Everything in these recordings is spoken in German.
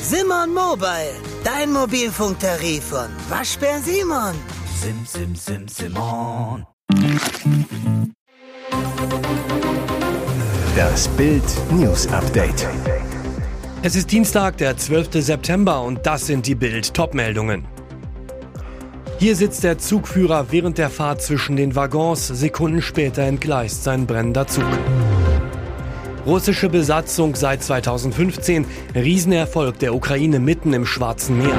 Simon Mobile, dein Mobilfunktarif von Waschbär Simon. Sim, sim, sim, Simon. Das Bild News Update. Es ist Dienstag, der 12. September und das sind die Bild Topmeldungen. Hier sitzt der Zugführer während der Fahrt zwischen den Waggons. Sekunden später entgleist sein brennender Zug. Russische Besatzung seit 2015. Riesenerfolg der Ukraine mitten im Schwarzen Meer.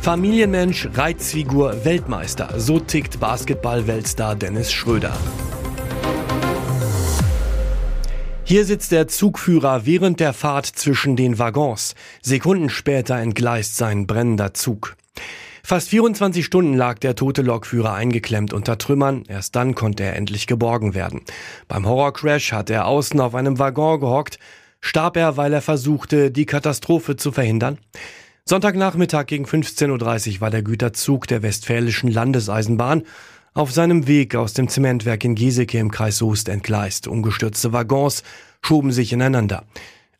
Familienmensch, Reizfigur, Weltmeister. So tickt Basketball-Weltstar Dennis Schröder. Hier sitzt der Zugführer während der Fahrt zwischen den Waggons. Sekunden später entgleist sein brennender Zug. Fast 24 Stunden lag der tote Lokführer eingeklemmt unter Trümmern. Erst dann konnte er endlich geborgen werden. Beim Horrorcrash hat er außen auf einem Waggon gehockt. Starb er, weil er versuchte, die Katastrophe zu verhindern? Sonntagnachmittag gegen 15.30 Uhr war der Güterzug der Westfälischen Landeseisenbahn auf seinem Weg aus dem Zementwerk in Geseke im Kreis Soest entgleist. Umgestürzte Waggons schoben sich ineinander.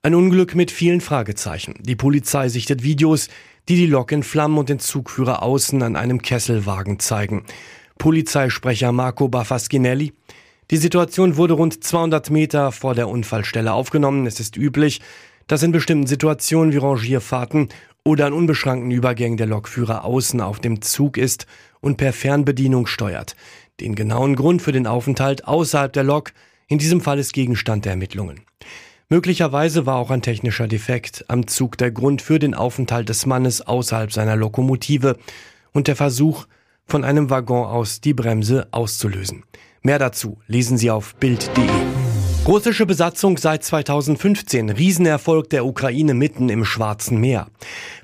Ein Unglück mit vielen Fragezeichen. Die Polizei sichtet Videos, die die Lok in Flammen und den Zugführer außen an einem Kesselwagen zeigen. Polizeisprecher Marco Bafaschinelli. Die Situation wurde rund 200 Meter vor der Unfallstelle aufgenommen. Es ist üblich, dass in bestimmten Situationen wie Rangierfahrten oder an unbeschränkten Übergängen der Lokführer außen auf dem Zug ist und per Fernbedienung steuert. Den genauen Grund für den Aufenthalt außerhalb der Lok in diesem Fall ist Gegenstand der Ermittlungen. Möglicherweise war auch ein technischer Defekt am Zug der Grund für den Aufenthalt des Mannes außerhalb seiner Lokomotive und der Versuch, von einem Waggon aus die Bremse auszulösen. Mehr dazu lesen Sie auf Bild.de. Russische Besatzung seit 2015. Riesenerfolg der Ukraine mitten im Schwarzen Meer.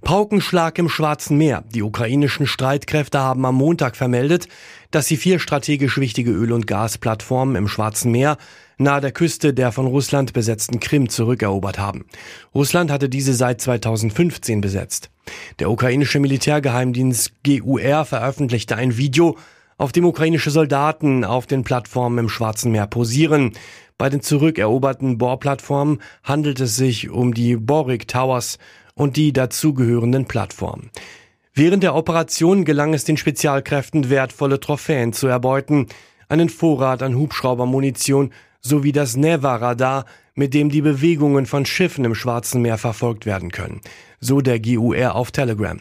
Paukenschlag im Schwarzen Meer. Die ukrainischen Streitkräfte haben am Montag vermeldet, dass sie vier strategisch wichtige Öl- und Gasplattformen im Schwarzen Meer nahe der Küste der von Russland besetzten Krim zurückerobert haben. Russland hatte diese seit 2015 besetzt. Der ukrainische Militärgeheimdienst GUR veröffentlichte ein Video, auf dem ukrainische Soldaten auf den Plattformen im Schwarzen Meer posieren. Bei den zurückeroberten Bohrplattformen handelt es sich um die Borik Towers und die dazugehörenden Plattformen. Während der Operation gelang es den Spezialkräften wertvolle Trophäen zu erbeuten, einen Vorrat an Hubschraubermunition sowie das Neva-Radar, mit dem die Bewegungen von Schiffen im Schwarzen Meer verfolgt werden können. So der GUR auf Telegram.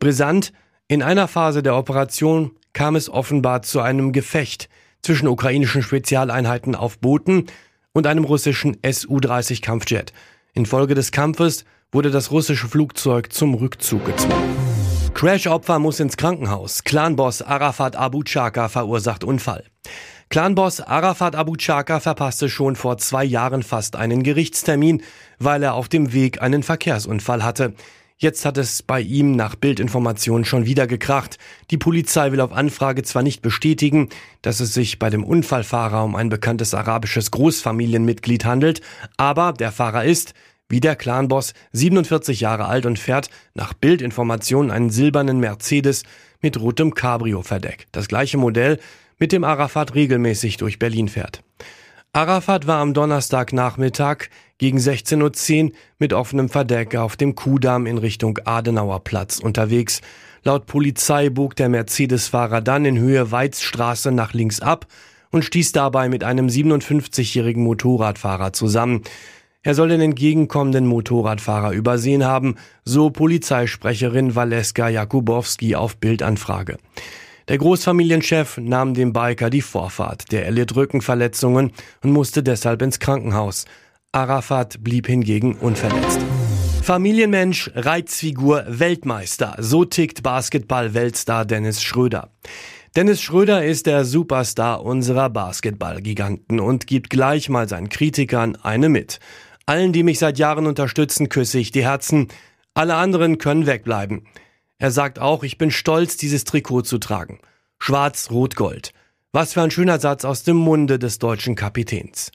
Brisant, in einer Phase der Operation kam es offenbar zu einem Gefecht zwischen ukrainischen Spezialeinheiten auf Booten und einem russischen Su-30 Kampfjet. Infolge des Kampfes wurde das russische Flugzeug zum Rückzug gezwungen. Crash-Opfer muss ins Krankenhaus. Clanboss Arafat Abu Chaka verursacht Unfall. Clanboss Arafat Abu Chaka verpasste schon vor zwei Jahren fast einen Gerichtstermin, weil er auf dem Weg einen Verkehrsunfall hatte. Jetzt hat es bei ihm nach Bildinformationen schon wieder gekracht. Die Polizei will auf Anfrage zwar nicht bestätigen, dass es sich bei dem Unfallfahrer um ein bekanntes arabisches Großfamilienmitglied handelt, aber der Fahrer ist, wie der Clanboss, 47 Jahre alt und fährt nach Bildinformationen einen silbernen Mercedes mit rotem Cabrio-Verdeck. Das gleiche Modell, mit dem Arafat regelmäßig durch Berlin fährt. Arafat war am Donnerstagnachmittag gegen 16.10 Uhr mit offenem Verdeck auf dem Kudamm in Richtung Adenauerplatz unterwegs. Laut Polizei bog der Mercedes-Fahrer dann in Höhe Weizstraße nach links ab und stieß dabei mit einem 57-jährigen Motorradfahrer zusammen. Er soll den entgegenkommenden Motorradfahrer übersehen haben, so Polizeisprecherin Valeska Jakubowski auf Bildanfrage. Der Großfamilienchef nahm dem Biker die Vorfahrt. Der erlitt Rückenverletzungen und musste deshalb ins Krankenhaus. Arafat blieb hingegen unverletzt. Familienmensch, Reizfigur, Weltmeister. So tickt Basketball-Weltstar Dennis Schröder. Dennis Schröder ist der Superstar unserer Basketballgiganten und gibt gleich mal seinen Kritikern eine mit. Allen, die mich seit Jahren unterstützen, küsse ich die Herzen. Alle anderen können wegbleiben. Er sagt auch, ich bin stolz, dieses Trikot zu tragen. Schwarz, Rot, Gold. Was für ein schöner Satz aus dem Munde des deutschen Kapitäns.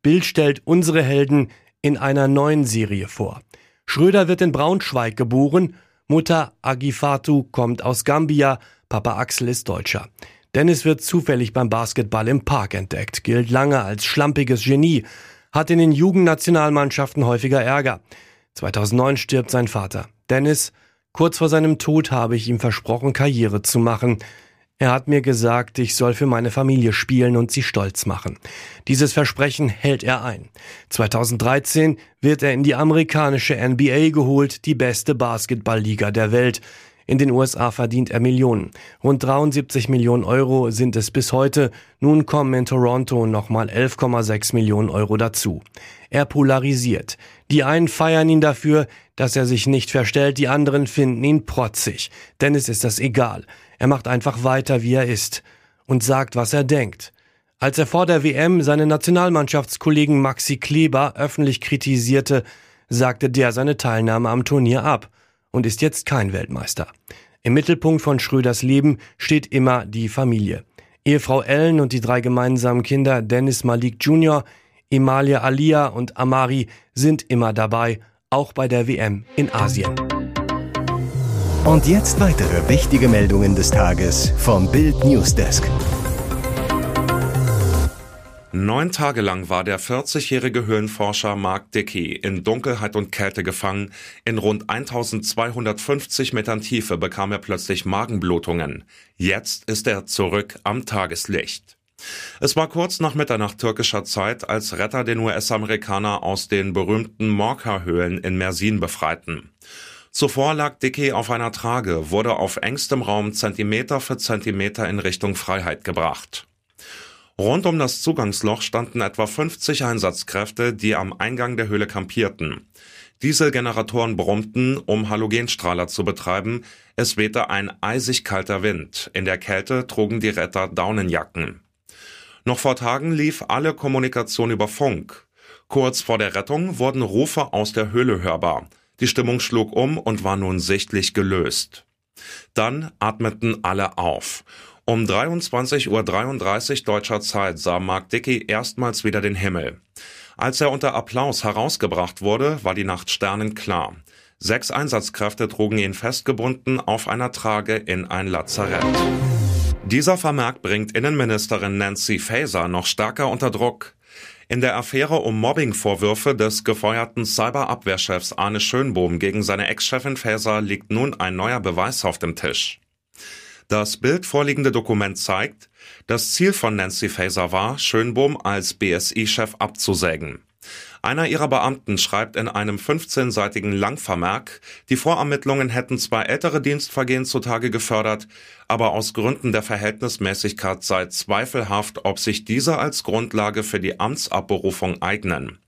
Bild stellt unsere Helden in einer neuen Serie vor. Schröder wird in Braunschweig geboren, Mutter Agifatu kommt aus Gambia, Papa Axel ist Deutscher. Dennis wird zufällig beim Basketball im Park entdeckt, gilt lange als schlampiges Genie, hat in den Jugendnationalmannschaften häufiger Ärger. 2009 stirbt sein Vater. Dennis, kurz vor seinem Tod habe ich ihm versprochen, Karriere zu machen. Er hat mir gesagt, ich soll für meine Familie spielen und sie stolz machen. Dieses Versprechen hält er ein. 2013 wird er in die amerikanische NBA geholt, die beste Basketballliga der Welt. In den USA verdient er Millionen. Rund 73 Millionen Euro sind es bis heute. Nun kommen in Toronto nochmal 11,6 Millionen Euro dazu. Er polarisiert. Die einen feiern ihn dafür, dass er sich nicht verstellt, die anderen finden ihn protzig. Dennis ist das egal. Er macht einfach weiter, wie er ist. Und sagt, was er denkt. Als er vor der WM seine Nationalmannschaftskollegen Maxi Kleber öffentlich kritisierte, sagte der seine Teilnahme am Turnier ab und ist jetzt kein Weltmeister. Im Mittelpunkt von Schröders Leben steht immer die Familie. Ehefrau Ellen und die drei gemeinsamen Kinder Dennis Malik Jr., Emalia Alia und Amari sind immer dabei, auch bei der WM in Asien. Und jetzt weitere wichtige Meldungen des Tages vom Bild Newsdesk. Neun Tage lang war der 40-jährige Höhlenforscher Mark Dickey in Dunkelheit und Kälte gefangen. In rund 1250 Metern Tiefe bekam er plötzlich Magenblutungen. Jetzt ist er zurück am Tageslicht. Es war kurz nach Mitternacht türkischer Zeit, als Retter den US-Amerikaner aus den berühmten Morka-Höhlen in Mersin befreiten. Zuvor lag Dickey auf einer Trage, wurde auf engstem Raum Zentimeter für Zentimeter in Richtung Freiheit gebracht. Rund um das Zugangsloch standen etwa 50 Einsatzkräfte, die am Eingang der Höhle kampierten. Dieselgeneratoren brummten, um Halogenstrahler zu betreiben. Es wehte ein eisig kalter Wind. In der Kälte trugen die Retter Daunenjacken. Noch vor Tagen lief alle Kommunikation über Funk. Kurz vor der Rettung wurden Rufe aus der Höhle hörbar. Die Stimmung schlug um und war nun sichtlich gelöst. Dann atmeten alle auf. Um 23.33 Uhr deutscher Zeit sah Mark Dickey erstmals wieder den Himmel. Als er unter Applaus herausgebracht wurde, war die Nacht sternenklar. Sechs Einsatzkräfte trugen ihn festgebunden auf einer Trage in ein Lazarett. Dieser Vermerk bringt Innenministerin Nancy Faeser noch stärker unter Druck. In der Affäre um Mobbingvorwürfe des gefeuerten Cyberabwehrchefs Arne Schönbohm gegen seine Ex-Chefin Faeser liegt nun ein neuer Beweis auf dem Tisch. Das Bild vorliegende Dokument zeigt, das Ziel von Nancy Faeser war, Schönbohm als BSI-Chef abzusägen. Einer ihrer Beamten schreibt in einem 15-seitigen Langvermerk, die Vorermittlungen hätten zwar ältere Dienstvergehen zutage gefördert, aber aus Gründen der Verhältnismäßigkeit sei zweifelhaft, ob sich diese als Grundlage für die Amtsabberufung eignen.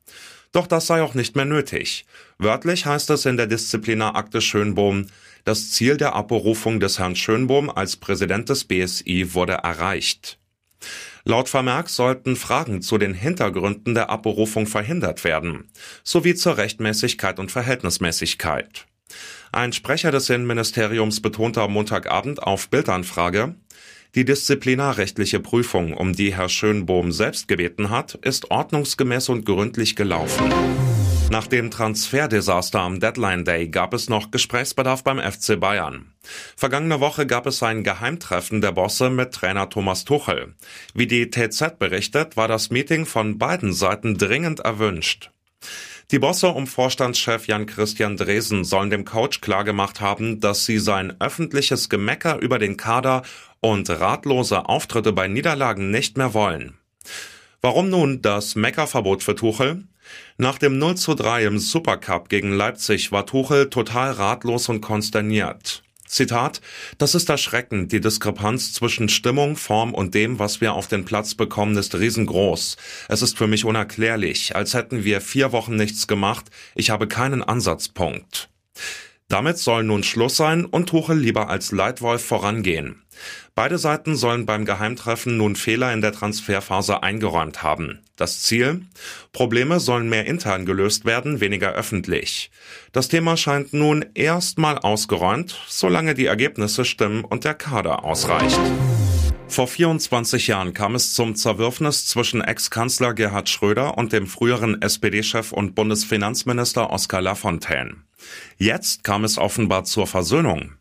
Doch das sei auch nicht mehr nötig. Wörtlich heißt es in der Disziplinarakte Schönbohm, das Ziel der Abberufung des Herrn Schönbohm als Präsident des BSI wurde erreicht. Laut Vermerk sollten Fragen zu den Hintergründen der Abberufung verhindert werden, sowie zur Rechtmäßigkeit und Verhältnismäßigkeit. Ein Sprecher des Innenministeriums betonte am Montagabend auf Bildanfrage, die disziplinarrechtliche Prüfung, um die Herr Schönbohm selbst gebeten hat, ist ordnungsgemäß und gründlich gelaufen. Nach dem Transferdesaster am Deadline Day gab es noch Gesprächsbedarf beim FC Bayern. Vergangene Woche gab es ein Geheimtreffen der Bosse mit Trainer Thomas Tuchel. Wie die TZ berichtet, war das Meeting von beiden Seiten dringend erwünscht. Die Bosse um Vorstandschef Jan-Christian Dresen sollen dem Coach klargemacht haben, dass sie sein öffentliches Gemecker über den Kader und ratlose Auftritte bei Niederlagen nicht mehr wollen. Warum nun das Meckerverbot für Tuchel? Nach dem 0 zu 3 im Supercup gegen Leipzig war Tuchel total ratlos und konsterniert. Zitat, das ist erschreckend. Die Diskrepanz zwischen Stimmung, Form und dem, was wir auf den Platz bekommen, ist riesengroß. Es ist für mich unerklärlich, als hätten wir vier Wochen nichts gemacht. Ich habe keinen Ansatzpunkt. Damit soll nun Schluss sein und Tuchel lieber als Leitwolf vorangehen. Beide Seiten sollen beim Geheimtreffen nun Fehler in der Transferphase eingeräumt haben. Das Ziel? Probleme sollen mehr intern gelöst werden, weniger öffentlich. Das Thema scheint nun erstmal ausgeräumt, solange die Ergebnisse stimmen und der Kader ausreicht. Vor 24 Jahren kam es zum Zerwürfnis zwischen Ex-Kanzler Gerhard Schröder und dem früheren SPD-Chef und Bundesfinanzminister Oskar Lafontaine. Jetzt kam es offenbar zur Versöhnung.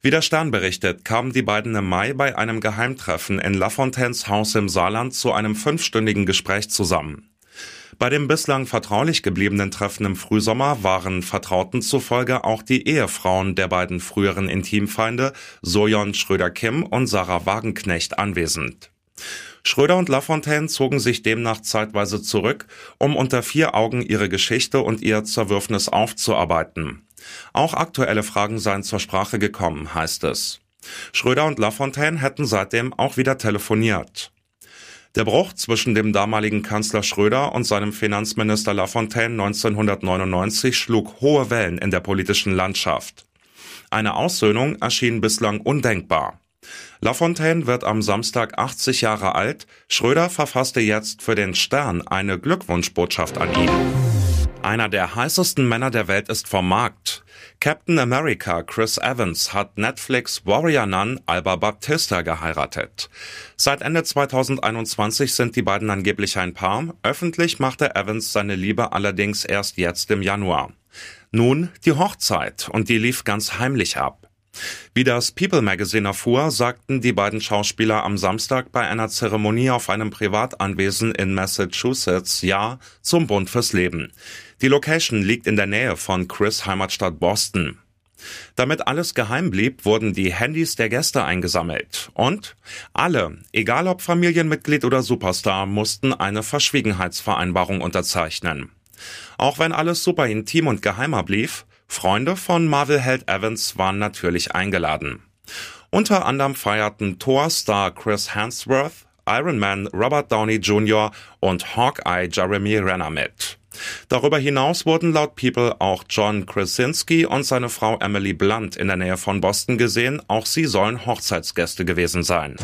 Wie der Stern berichtet, kamen die beiden im Mai bei einem Geheimtreffen in Lafontaines Haus im Saarland zu einem fünfstündigen Gespräch zusammen. Bei dem bislang vertraulich gebliebenen Treffen im Frühsommer waren Vertrauten zufolge auch die Ehefrauen der beiden früheren Intimfeinde Sojon Schröder-Kim und Sarah Wagenknecht anwesend. Schröder und Lafontaine zogen sich demnach zeitweise zurück, um unter vier Augen ihre Geschichte und ihr Zerwürfnis aufzuarbeiten. Auch aktuelle Fragen seien zur Sprache gekommen, heißt es. Schröder und Lafontaine hätten seitdem auch wieder telefoniert. Der Bruch zwischen dem damaligen Kanzler Schröder und seinem Finanzminister Lafontaine 1999 schlug hohe Wellen in der politischen Landschaft. Eine Aussöhnung erschien bislang undenkbar. Lafontaine wird am Samstag 80 Jahre alt. Schröder verfasste jetzt für den Stern eine Glückwunschbotschaft an ihn. Einer der heißesten Männer der Welt ist vom Markt. Captain America Chris Evans hat Netflix Warrior Nun Alba Baptista geheiratet. Seit Ende 2021 sind die beiden angeblich ein Paar. Öffentlich machte Evans seine Liebe allerdings erst jetzt im Januar. Nun die Hochzeit und die lief ganz heimlich ab. Wie das People Magazine erfuhr, sagten die beiden Schauspieler am Samstag bei einer Zeremonie auf einem Privatanwesen in Massachusetts Ja zum Bund fürs Leben. Die Location liegt in der Nähe von Chris Heimatstadt Boston. Damit alles geheim blieb, wurden die Handys der Gäste eingesammelt. Und alle, egal ob Familienmitglied oder Superstar, mussten eine Verschwiegenheitsvereinbarung unterzeichnen. Auch wenn alles super intim und geheimer blieb, Freunde von Marvel-Held Evans waren natürlich eingeladen. Unter anderem feierten Thor-Star Chris Hemsworth, Iron Man Robert Downey Jr. und Hawkeye Jeremy Renner mit. Darüber hinaus wurden laut People auch John Krasinski und seine Frau Emily Blunt in der Nähe von Boston gesehen. Auch sie sollen Hochzeitsgäste gewesen sein.